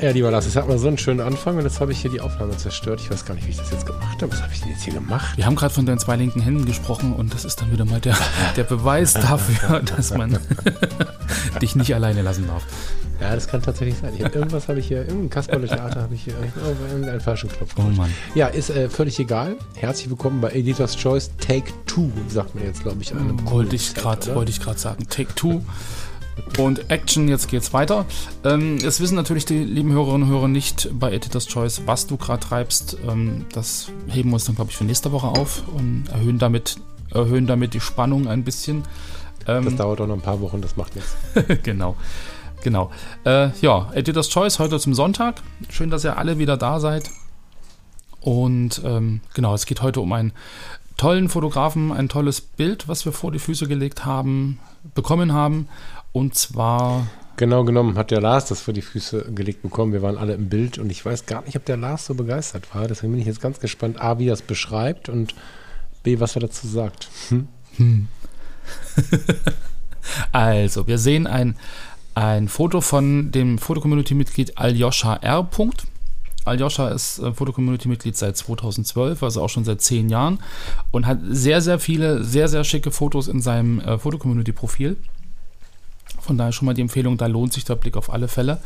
Ja, lieber Lars, es hat mal so einen schönen Anfang und jetzt habe ich hier die Aufnahme zerstört. Ich weiß gar nicht, wie ich das jetzt gemacht habe. Was habe ich denn jetzt hier gemacht? Wir haben gerade von deinen zwei linken Händen gesprochen und das ist dann wieder mal der, der Beweis dafür, dass man dich nicht alleine lassen darf. Ja, das kann tatsächlich sein. Ich, irgendwas habe ich hier, irgendein Kasperle-Theater habe ich hier, oh, irgendeinen falschen Knopf. Oh Mann. Ja, ist äh, völlig egal. Herzlich willkommen bei Editor's Choice Take Two, sagt man jetzt, glaube ich. Wollte ich gerade oder? wollte ich gerade sagen. Take Two. Und Action, jetzt geht's weiter. Ähm, es wissen natürlich die lieben Hörerinnen und Hörer nicht bei Editor's Choice, was du gerade treibst. Ähm, das heben wir uns dann, glaube ich, für nächste Woche auf und erhöhen damit, erhöhen damit die Spannung ein bisschen. Ähm, Das dauert auch noch ein paar Wochen, das macht nichts. genau. Genau. Äh, ja, Editor's Choice heute zum Sonntag. Schön, dass ihr alle wieder da seid. Und ähm, genau, es geht heute um einen tollen Fotografen, ein tolles Bild, was wir vor die Füße gelegt haben, bekommen haben. Und zwar, Genau genommen hat der Lars das vor die Füße gelegt bekommen. Wir waren alle im Bild und ich weiß gar nicht, ob der Lars so begeistert war. Deswegen bin ich jetzt ganz gespannt, A, wie er es beschreibt und B, was er dazu sagt. Hm? also, wir sehen ein, ein Foto von dem Fotocommunity-Mitglied Aljoscha R. Punkt. Aljoscha ist äh, Fotocommunity-Mitglied seit 2012, also auch schon seit zehn Jahren und hat sehr, sehr viele, sehr, sehr schicke Fotos in seinem äh, Fotocommunity-Profil. Von daher schon mal die Empfehlung, da lohnt sich der Blick auf alle Fälle.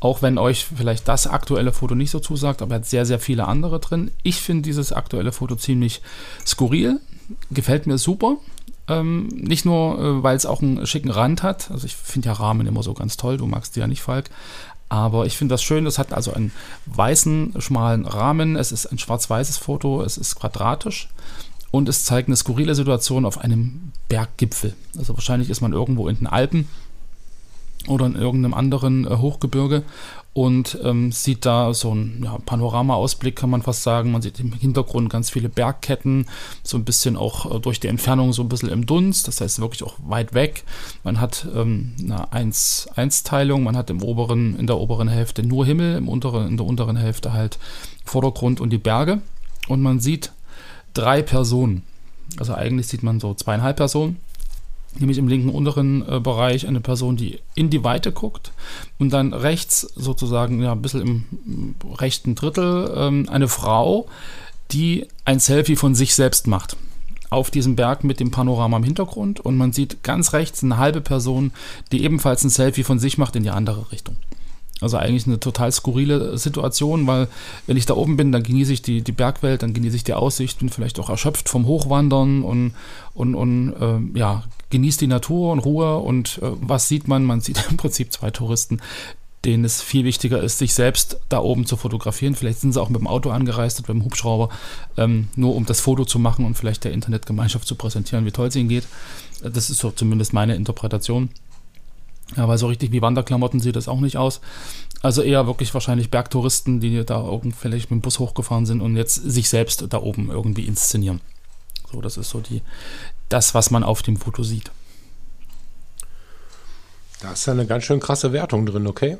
Auch wenn euch vielleicht das aktuelle Foto nicht so zusagt, aber er hat sehr, sehr viele andere drin. Ich finde dieses aktuelle Foto ziemlich skurril, gefällt mir super. Ähm, nicht nur, äh, weil es auch einen schicken Rand hat. Also ich finde ja Rahmen immer so ganz toll. Du magst die ja nicht, Falk. Aber ich finde das schön. Das hat also einen weißen, schmalen Rahmen. Es ist ein schwarz-weißes Foto. Es ist quadratisch. Und es zeigt eine skurrile Situation auf einem Berggipfel. Also wahrscheinlich ist man irgendwo in den Alpen oder in irgendeinem anderen äh, Hochgebirge und ähm, sieht da so einen ja, Panorama-Ausblick, kann man fast sagen. Man sieht im Hintergrund ganz viele Bergketten, so ein bisschen auch äh, durch die Entfernung so ein bisschen im Dunst, das heißt wirklich auch weit weg. Man hat ähm, eine 1-1-Teilung, man hat im oberen, in der oberen Hälfte nur Himmel, im unteren, in der unteren Hälfte halt Vordergrund und die Berge. Und man sieht drei Personen. Also eigentlich sieht man so zweieinhalb Personen nämlich im linken unteren äh, Bereich eine Person, die in die Weite guckt und dann rechts sozusagen ja ein bisschen im, im rechten Drittel ähm, eine Frau, die ein Selfie von sich selbst macht auf diesem Berg mit dem Panorama im Hintergrund und man sieht ganz rechts eine halbe Person, die ebenfalls ein Selfie von sich macht in die andere Richtung. Also eigentlich eine total skurrile Situation, weil wenn ich da oben bin, dann genieße ich die, die Bergwelt, dann genieße ich die Aussicht, bin vielleicht auch erschöpft vom Hochwandern und, und, und äh, ja, genieße die Natur und Ruhe. Und äh, was sieht man? Man sieht im Prinzip zwei Touristen, denen es viel wichtiger ist, sich selbst da oben zu fotografieren. Vielleicht sind sie auch mit dem Auto angereist mit dem Hubschrauber, ähm, nur um das Foto zu machen und vielleicht der Internetgemeinschaft zu präsentieren, wie toll es ihnen geht. Das ist so zumindest meine Interpretation. Weil so richtig wie Wanderklamotten sieht das auch nicht aus. Also eher wirklich wahrscheinlich Bergtouristen, die da vielleicht mit dem Bus hochgefahren sind und jetzt sich selbst da oben irgendwie inszenieren. So, das ist so die, das, was man auf dem Foto sieht. Da ist ja eine ganz schön krasse Wertung drin, okay?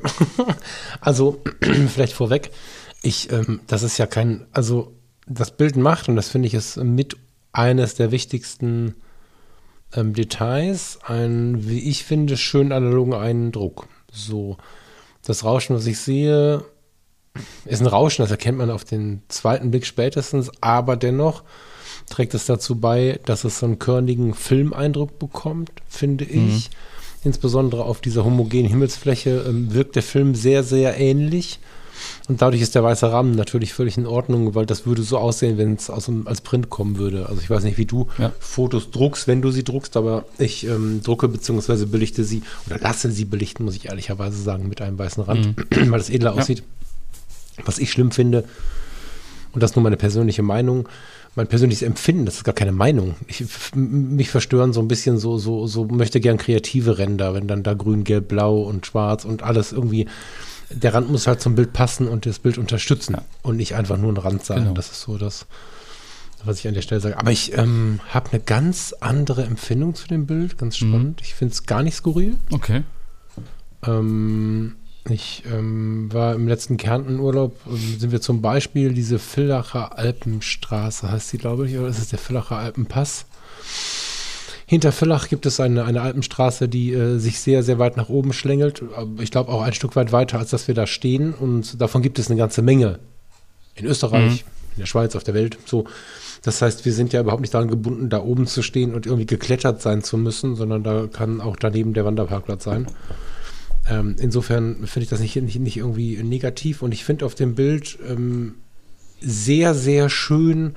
also, vielleicht vorweg, ich, ähm, das ist ja kein, also das Bild macht, und das finde ich ist mit eines der wichtigsten ähm, Details, einen, wie ich finde, schön analogen Eindruck. So, das Rauschen, was ich sehe, ist ein Rauschen, das erkennt man auf den zweiten Blick spätestens, aber dennoch trägt es dazu bei, dass es so einen körnigen Filmeindruck bekommt, finde ich. Insbesondere auf dieser homogenen Himmelsfläche ähm, wirkt der Film sehr, sehr ähnlich. Und dadurch ist der weiße Rahmen natürlich völlig in Ordnung, weil das würde so aussehen, wenn es als Print kommen würde. Also ich weiß nicht, wie du Ja. Fotos druckst, wenn du sie druckst, aber ich ähm, drucke bzw. belichte sie oder lasse sie belichten, muss ich ehrlicherweise sagen, mit einem weißen Rand, weil es edler Ja. aussieht. Was ich schlimm finde, und das ist nur meine persönliche Meinung, mein persönliches Empfinden, das ist gar keine Meinung. Ich, mich verstören so ein bisschen so, so, so möchte gern kreative Ränder, wenn dann da grün, gelb, blau und schwarz und alles irgendwie der Rand muss halt zum Bild passen und das Bild unterstützen Ja. und nicht einfach nur ein Rand sein. Genau. Das ist so das, was ich an der Stelle sage. Aber ich ähm, habe eine ganz andere Empfindung zu dem Bild, ganz Mhm. spannend. Ich finde es gar nicht skurril. Okay. Ähm, ich ähm, war im letzten Kärnten-Urlaub, ähm, sind wir zum Beispiel diese Villacher Alpenstraße, heißt die, glaube ich, oder ist es der Villacher Alpenpass? Hinter Villach gibt es eine, eine Alpenstraße, die äh, sich sehr, sehr weit nach oben schlängelt. Ich glaube auch ein Stück weit weiter, als dass wir da stehen. Und davon gibt es eine ganze Menge. In Österreich, in der Schweiz, auf der Welt. So. Das heißt, wir sind ja überhaupt nicht daran gebunden, da oben zu stehen und irgendwie geklettert sein zu müssen, sondern da kann auch daneben der Wanderparkplatz sein. Ähm, insofern finde ich das nicht, nicht, nicht irgendwie negativ. Und ich finde auf dem Bild ähm, sehr, sehr schön,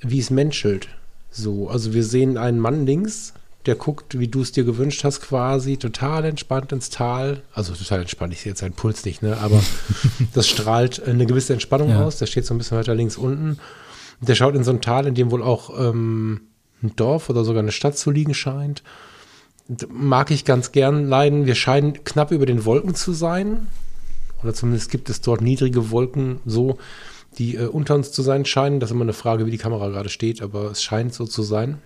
wie es menschelt. So, also wir sehen einen Mann links, der guckt, wie du es dir gewünscht hast, quasi total entspannt ins Tal. Also total entspannt, ich sehe jetzt seinen Puls nicht, ne? Aber das strahlt eine gewisse Entspannung Ja. aus. Der steht so ein bisschen weiter links unten. Der schaut in so ein Tal, in dem wohl auch ähm, ein Dorf oder sogar eine Stadt zu liegen scheint. Mag ich ganz gern leiden. Wir scheinen knapp über den Wolken zu sein. Oder zumindest gibt es dort niedrige Wolken, so, die äh, unter uns zu sein scheinen. Das ist immer eine Frage, wie die Kamera gerade steht, aber es scheint so zu sein.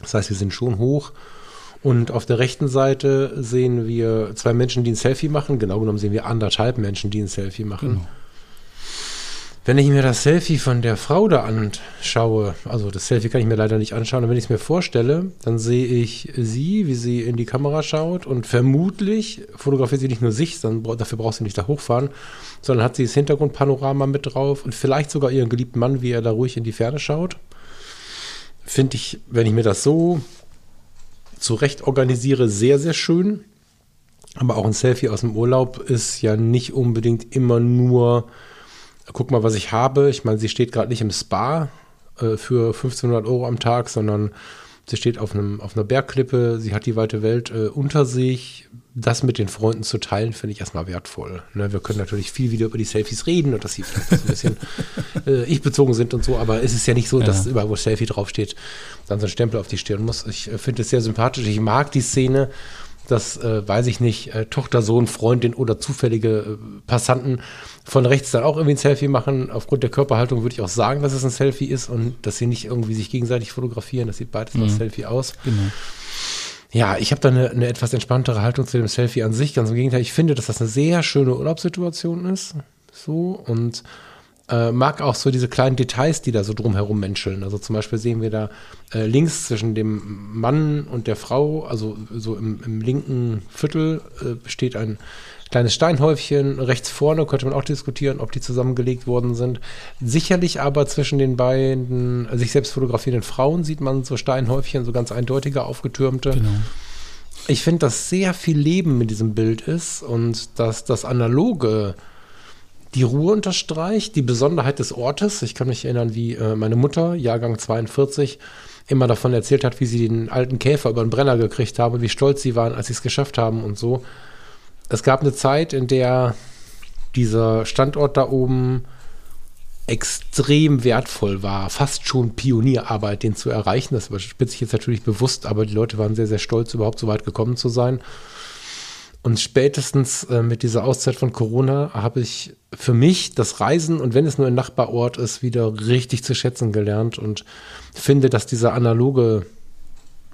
Das heißt, wir sind schon hoch. Und auf der rechten Seite sehen wir zwei Menschen, die ein Selfie machen. Genau genommen sehen wir anderthalb Menschen, die ein Selfie machen. Genau. Wenn ich mir das Selfie von der Frau da anschaue, also das Selfie kann ich mir leider nicht anschauen, aber wenn ich es mir vorstelle, dann sehe ich sie, wie sie in die Kamera schaut und vermutlich fotografiert sie nicht nur sich, sondern dafür braucht sie nicht da hochfahren, sondern hat sie das Hintergrundpanorama mit drauf und vielleicht sogar ihren geliebten Mann, wie er da ruhig in die Ferne schaut. Finde ich, wenn ich mir das so zurecht organisiere, sehr, sehr schön. Aber auch ein Selfie aus dem Urlaub ist ja nicht unbedingt immer nur, guck mal, was ich habe. Ich meine, sie steht gerade nicht im Spa äh, für 1500 Euro am Tag, sondern sie steht auf, einem, auf einer Bergklippe, sie hat die weite Welt äh, unter sich. Das mit den Freunden zu teilen, finde ich erstmal wertvoll. Ne, wir können natürlich viel wieder über die Selfies reden und dass sie vielleicht so ein bisschen äh, ich-bezogen sind und so, aber es ist ja nicht so, dass Ja. überall, wo Selfie draufsteht, dann so ein Stempel auf die Stirn muss. Ich äh, finde es sehr sympathisch. Ich mag die Szene, dass, äh, weiß ich nicht, äh, Tochter, Sohn, Freundin oder zufällige äh, Passanten von rechts dann auch irgendwie ein Selfie machen. Aufgrund der Körperhaltung würde ich auch sagen, dass es ein Selfie ist und dass sie nicht irgendwie sich gegenseitig fotografieren. Das sieht beides nach Selfie aus. Genau. Ja, ich habe da eine, eine etwas entspanntere Haltung zu dem Selfie an sich. Ganz im Gegenteil, ich finde, dass das eine sehr schöne Urlaubssituation ist. So und äh, mag auch so diese kleinen Details, die da so drumherum menscheln. Also zum Beispiel sehen wir da äh, links zwischen dem Mann und der Frau, also so im, im linken Viertel, äh, steht ein kleines Steinhäufchen. Rechts vorne könnte man auch diskutieren, ob die zusammengelegt worden sind. Sicherlich aber zwischen den beiden äh, sich selbst fotografierenden Frauen sieht man so Steinhäufchen, so ganz eindeutige, aufgetürmte. Genau. Ich finde, dass sehr viel Leben mit diesem Bild ist und dass das Analoge die Ruhe unterstreicht, die Besonderheit des Ortes. Ich kann mich erinnern, wie äh, meine Mutter, Jahrgang 42, immer davon erzählt hat, wie sie den alten Käfer über den Brenner gekriegt haben und wie stolz sie waren, als sie es geschafft haben und so. Es gab eine Zeit, in der dieser Standort da oben extrem wertvoll war, fast schon Pionierarbeit, den zu erreichen. Das überspitze ich jetzt natürlich bewusst, aber die Leute waren sehr, sehr stolz, überhaupt so weit gekommen zu sein. Und spätestens äh, mit dieser Auszeit von Corona habe ich für mich das Reisen und wenn es nur ein Nachbarort ist, wieder richtig zu schätzen gelernt und finde, dass dieser analoge,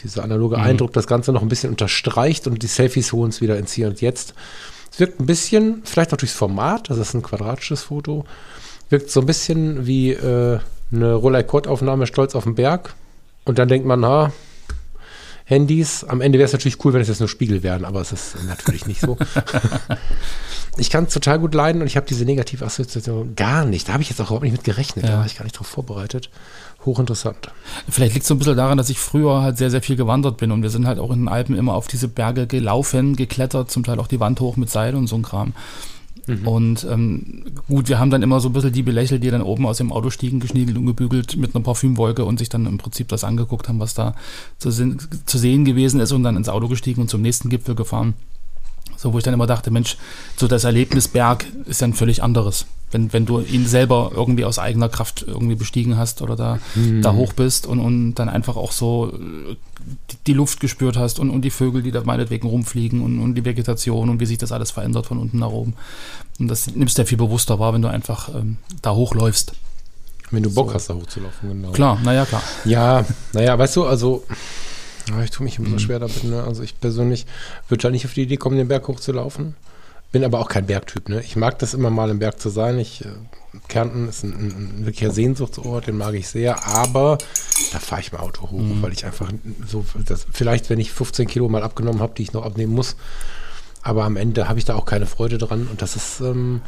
dieser analoge Eindruck das Ganze noch ein bisschen unterstreicht und die Selfies holen es wieder ins Hier und Jetzt. Es wirkt ein bisschen, vielleicht auch durchs Format, das ist ein quadratisches Foto, wirkt so ein bisschen wie äh, eine Rolleikott-Aufnahme Stolz auf den Berg. Und dann denkt man, ha, Handys. Am Ende wäre es natürlich cool, wenn es jetzt nur Spiegel wären, aber es ist natürlich nicht so. ich kann es total gut leiden und ich habe diese negative Assoziation gar nicht. Da habe ich jetzt auch überhaupt nicht mit gerechnet. Da Ja. war ich gar nicht drauf vorbereitet. Hochinteressant. Vielleicht liegt es so ein bisschen daran, dass ich früher halt sehr, sehr viel gewandert bin und wir sind halt auch in den Alpen immer auf diese Berge gelaufen, geklettert, zum Teil auch die Wand hoch mit Seil und so ein Kram. Und ähm, gut, wir haben dann immer so ein bisschen die belächelt, die dann oben aus dem Auto stiegen, geschniegelt und gebügelt mit einer Parfümwolke und sich dann im Prinzip das angeguckt haben, was da zu, sehen- zu sehen gewesen ist und dann ins Auto gestiegen und zum nächsten Gipfel gefahren. So, wo ich dann immer dachte, Mensch, so das Erlebnis Berg ist ja ein völlig anderes. Wenn, wenn du ihn selber irgendwie aus eigener Kraft irgendwie bestiegen hast oder da, mhm. da hoch bist und, und dann einfach auch so äh, die, die Luft gespürt hast und, und die Vögel, die da meinetwegen rumfliegen und, und die Vegetation und wie sich das alles verändert von unten nach oben. Und das nimmst du ja viel bewusster wahr, wenn du einfach ähm, da hochläufst. Wenn du Bock so. hast, da hochzulaufen, genau. Klar, naja, klar. Ja, naja, weißt du, also ich tue mich immer so mhm. schwer damit. Ne? Also ich persönlich würde ja nicht auf die Idee kommen, den Berg hochzulaufen. Bin aber auch kein Bergtyp. Ne? Ich mag das immer mal im Berg zu sein. Ich, äh, Kärnten ist ein, ein, ein, wirklicher Sehnsuchtsort, den mag ich sehr. Aber da fahre ich mit Auto hoch, mhm. weil ich einfach so, das, vielleicht wenn ich 15 Kilo mal abgenommen habe, die ich noch abnehmen muss. Aber am Ende habe ich da auch keine Freude dran. Und das ist... Ähm,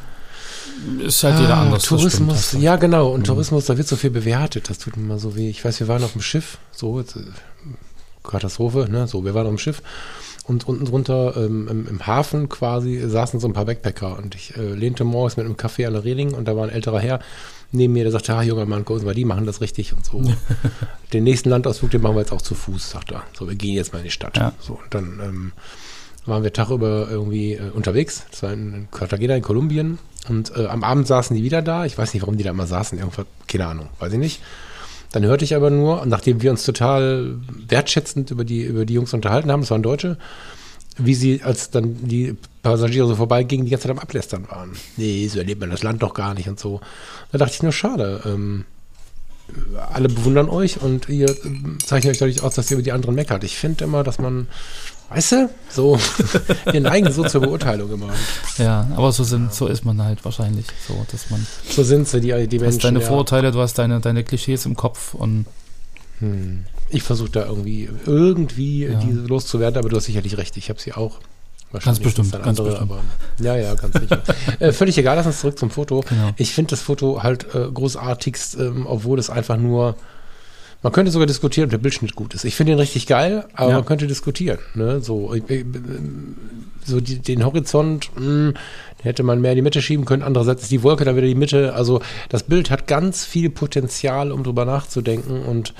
ist halt jeder ah, anders. Tourismus, ja genau. Und mhm. Tourismus, da wird so viel bewertet. Das tut mir mal so weh. Ich weiß, wir waren auf dem Schiff, so, jetzt, äh, Katastrophe, ne? So, wir waren auf dem Schiff und unten drunter ähm, im, im, Hafen quasi saßen so ein paar Backpacker und ich äh, lehnte morgens mit einem Kaffee an der Reling und da war ein älterer Herr neben mir, der sagte, ah, junger Mann, gucken Sie mal, die machen das richtig und so. den nächsten Landausflug, den machen wir jetzt auch zu Fuß, sagt er. So, wir gehen jetzt mal in die Stadt. Ja. So, und dann ähm, waren wir Tag über irgendwie äh, unterwegs. Das war in, in Cartagena in Kolumbien. Und äh, am Abend saßen die wieder da. Ich weiß nicht, warum die da immer saßen. Irgendwas, keine Ahnung, weiß ich nicht. Dann hörte ich aber nur, nachdem wir uns total wertschätzend über die, über die Jungs unterhalten haben, das waren Deutsche, wie sie, als dann die Passagiere so vorbeigingen, die ganze Zeit am Ablästern waren. Nee, so erlebt man das Land doch gar nicht und so. Da dachte ich nur, schade. Ähm, alle bewundern euch und ihr zeichnet euch dadurch aus, dass ihr über die anderen meckert. Ich finde immer, dass man Weißt du? So, wir neigen so zur Beurteilung immer. Ja, aber so sind, so ist man halt wahrscheinlich. So, dass man. So sind sie, die, die Menschen. Du hast deine ja. Vorurteile, du hast deine, deine Klischees im Kopf und. Hm. Ich versuche da irgendwie, irgendwie ja. diese loszuwerden, aber du hast sicherlich recht, ich habe sie auch. Ganz bestimmt, ganz andere, bestimmt. Aber, ja, ja, ganz sicher. äh, völlig egal, lass uns zurück zum Foto. Genau. Ich finde das Foto halt äh, großartigst, ähm, obwohl es einfach nur man könnte sogar diskutieren, ob der Bildschnitt gut ist. Ich finde ihn richtig geil, aber ja. man könnte diskutieren. Ne? So, so die, den Horizont, mh, hm, hätte man mehr in die Mitte schieben können. Andererseits ist die Wolke da wieder die Mitte. Also das Bild hat ganz viel Potenzial, um drüber nachzudenken. Und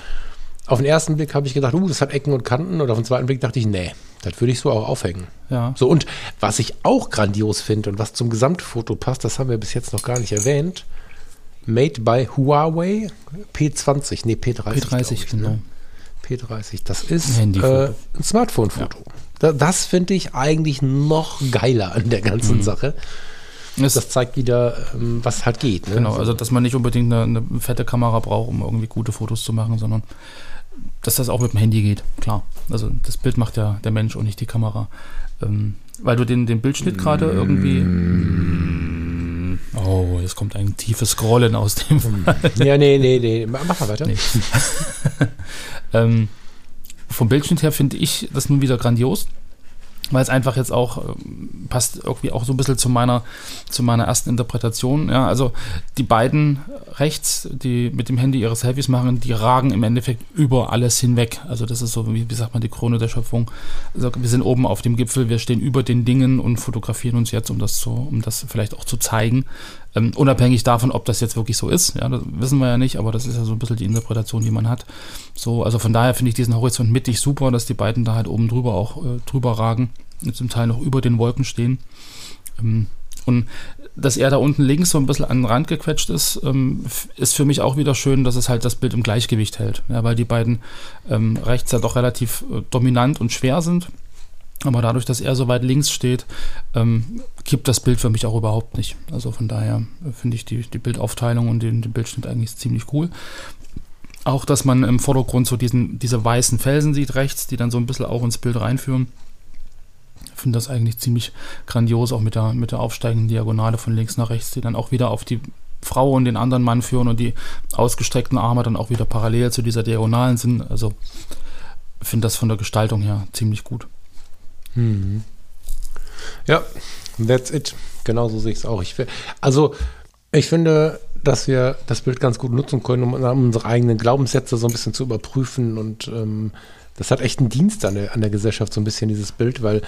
auf den ersten Blick habe ich gedacht, uh, das hat Ecken und Kanten. Und auf den zweiten Blick dachte ich, nee, das würde ich so auch aufhängen. Ja. So, und was ich auch grandios finde und was zum Gesamtfoto passt, das haben wir bis jetzt noch gar nicht erwähnt, Made by Huawei P20, nee, P30. P30, ich, genau. Ne? P30, das ist ein, äh, ein Smartphone-Foto. Ja. Das finde ich eigentlich noch geiler an der ganzen mhm. Sache. Das, das, zeigt wieder, ähm, was halt geht. Ne? Genau, also dass man nicht unbedingt eine, eine, fette Kamera braucht, um irgendwie gute Fotos zu machen, sondern dass das auch mit dem Handy geht, klar. Also das Bild macht ja der Mensch und nicht die Kamera. Ähm, weil du den, den Bildschnitt gerade irgendwie. Oh, jetzt kommt ein tiefes Scrollen aus dem Fall. Ja, nee, nee, nee. Mach mal weiter. Nee. ähm, vom Bildschnitt her finde ich das nun wieder grandios weil es einfach jetzt auch ähm, passt irgendwie auch so ein bisschen zu meiner zu meiner ersten Interpretation. Ja, also die beiden rechts, die mit dem Handy ihre Selfies machen, die ragen im Endeffekt über alles hinweg. Also das ist so wie, wie sagt man die Krone der Schöpfung. Also wir sind oben auf dem Gipfel, wir stehen über den Dingen und fotografieren uns jetzt, um das zu, um das vielleicht auch zu zeigen. Ähm, unabhängig davon, ob das jetzt wirklich so ist, ja, das wissen wir ja nicht, aber das ist ja so ein bisschen die Interpretation, die man hat. So, also von daher finde ich diesen Horizont mittig super, dass die beiden da halt oben drüber auch äh, drüber ragen, zum Teil noch über den Wolken stehen. Ähm, und dass er da unten links so ein bisschen an den Rand gequetscht ist, ähm, ist für mich auch wieder schön, dass es halt das Bild im Gleichgewicht hält. Ja, weil die beiden ähm, rechts ja doch relativ äh, dominant und schwer sind. Aber dadurch, dass er so weit links steht, ähm, kippt das Bild für mich auch überhaupt nicht. Also von daher äh, finde ich die, die Bildaufteilung und den, den, Bildschnitt eigentlich ziemlich cool. Auch, dass man im Vordergrund so diesen, diese weißen Felsen sieht rechts, die dann so ein bisschen auch ins Bild reinführen. Ich finde das eigentlich ziemlich grandios, auch mit der, mit der aufsteigenden Diagonale von links nach rechts, die dann auch wieder auf die Frau und den anderen Mann führen und die ausgestreckten Arme dann auch wieder parallel zu dieser Diagonalen sind. Also finde das von der Gestaltung her ziemlich gut. Mhm. Ja, that's it. Genauso sehe ich es auch. Ich, also, ich finde, dass wir das Bild ganz gut nutzen können, um unsere eigenen Glaubenssätze so ein bisschen zu überprüfen. Und ähm, das hat echt einen Dienst an der, an der Gesellschaft, so ein bisschen dieses Bild, weil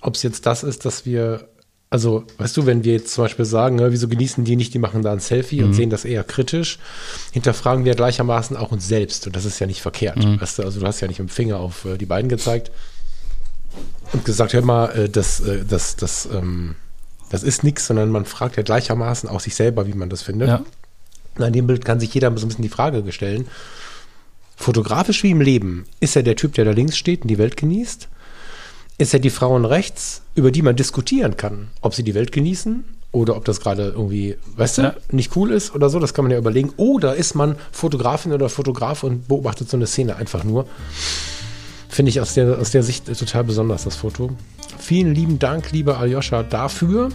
ob es jetzt das ist, dass wir, also, weißt du, wenn wir jetzt zum Beispiel sagen, ne, wieso genießen die nicht, die machen da ein Selfie mhm. und sehen das eher kritisch, hinterfragen wir gleichermaßen auch uns selbst. Und das ist ja nicht verkehrt. Mhm. Weißt du, also du hast ja nicht mit dem Finger auf äh, die beiden gezeigt und gesagt, hör mal, äh, das, äh, das, das, ähm, Das ist nichts, sondern man fragt ja gleichermaßen auch sich selber, wie man das findet. Ja. Na, in dem Bild kann sich jeder so ein bisschen die Frage stellen. Fotografisch wie im Leben, ist er der Typ, der da links steht und die Welt genießt? Ist er die Frauen rechts, über die man diskutieren kann, ob sie die Welt genießen oder ob das gerade irgendwie, weißt du, Ja. nicht cool ist oder so? Das kann man ja überlegen. Oder ist man Fotografin oder Fotograf und beobachtet so eine Szene einfach nur? Finde ich aus der, aus der Sicht total besonders, das Foto. Vielen lieben Dank, lieber Aljoscha, dafür.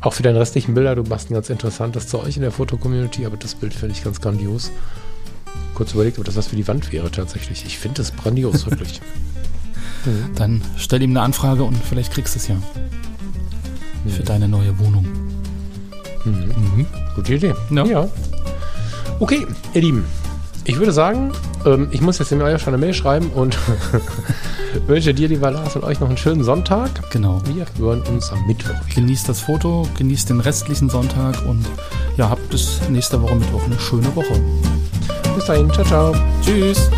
Auch für deine restlichen Bilder. Du machst ein ganz interessantes Zeug in der Foto-Community, aber das Bild finde ich ganz grandios. Kurz überlegt, ob das was für die Wand wäre tatsächlich. Ich finde es grandios, wirklich. Dann stell ihm eine Anfrage und vielleicht kriegst du es ja. Für deine neue Wohnung. Mhm. Gute Idee. Ja. Okay, ihr Lieben. Ich würde sagen, ähm, ich muss jetzt dem Aljoscha eine Mail schreiben und wünsche dir, lieber Lars, und euch noch einen schönen Sonntag. Genau. Wir hören uns am Mittwoch. Genießt das Foto, genießt den restlichen Sonntag und ja, habt bis nächste Woche Mittwoch eine schöne Woche. Bis dahin, ciao, ciao. Tschüss.